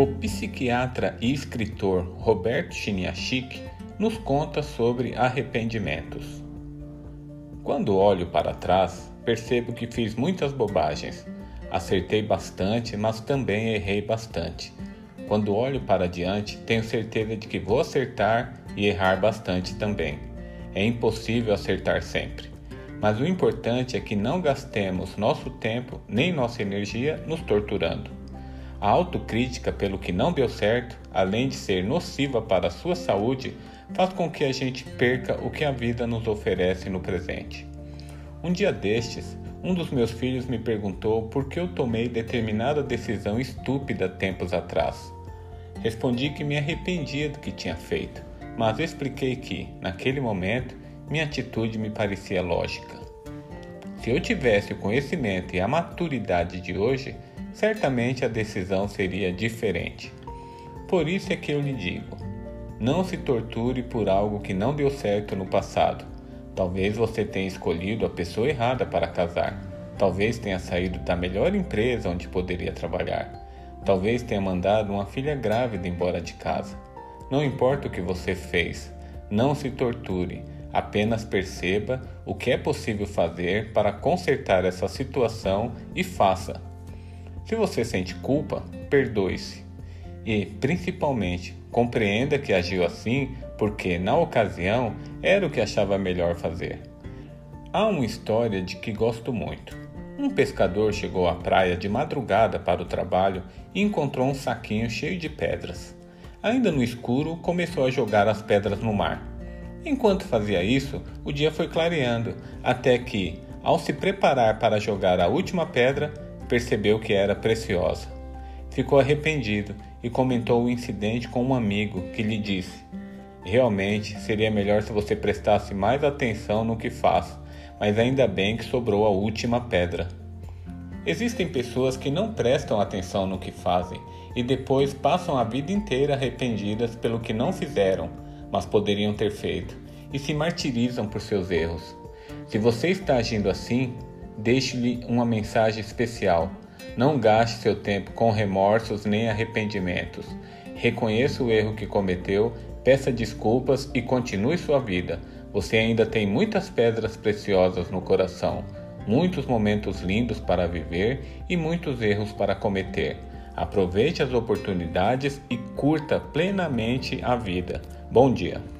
O psiquiatra e escritor Roberto Chiniachik nos conta sobre arrependimentos. Quando olho para trás, percebo que fiz muitas bobagens. Acertei bastante, mas também errei bastante. Quando olho para diante, tenho certeza de que vou acertar e errar bastante também. É impossível acertar sempre. Mas o importante é que não gastemos nosso tempo nem nossa energia nos torturando. A autocrítica pelo que não deu certo, além de ser nociva para a sua saúde, faz com que a gente perca o que a vida nos oferece no presente. Um dia destes, um dos meus filhos me perguntou por que eu tomei determinada decisão estúpida tempos atrás. Respondi que me arrependia do que tinha feito, mas expliquei que, naquele momento, minha atitude me parecia lógica. Se eu tivesse o conhecimento e a maturidade de hoje, certamente a decisão seria diferente. Por isso é que eu lhe digo: não se torture por algo que não deu certo no passado. Talvez você tenha escolhido a pessoa errada para casar. Talvez tenha saído da melhor empresa onde poderia trabalhar. Talvez tenha mandado uma filha grávida embora de casa. Não importa o que você fez, não se torture, apenas perceba o que é possível fazer para consertar essa situação e faça. Se você sente culpa, perdoe-se. E, principalmente, compreenda que agiu assim porque, na ocasião, era o que achava melhor fazer. Há uma história de que gosto muito. Um pescador chegou à praia de madrugada para o trabalho e encontrou um saquinho cheio de pedras. Ainda no escuro, começou a jogar as pedras no mar. Enquanto fazia isso, o dia foi clareando, até que, ao se preparar para jogar a última pedra, percebeu que era preciosa. Ficou arrependido e comentou o incidente com um amigo que lhe disse: Realmente seria melhor se você prestasse mais atenção no que faz, mas ainda bem que sobrou a última pedra. Existem pessoas que não prestam atenção no que fazem e depois passam a vida inteira arrependidas pelo que não fizeram, mas poderiam ter feito, e se martirizam por seus erros. Se você está agindo assim, deixe-lhe uma mensagem especial. Não gaste seu tempo com remorsos nem arrependimentos. Reconheça o erro que cometeu, peça desculpas e continue sua vida. Você ainda tem muitas pedras preciosas no coração, muitos momentos lindos para viver e muitos erros para cometer. Aproveite as oportunidades e curta plenamente a vida. Bom dia!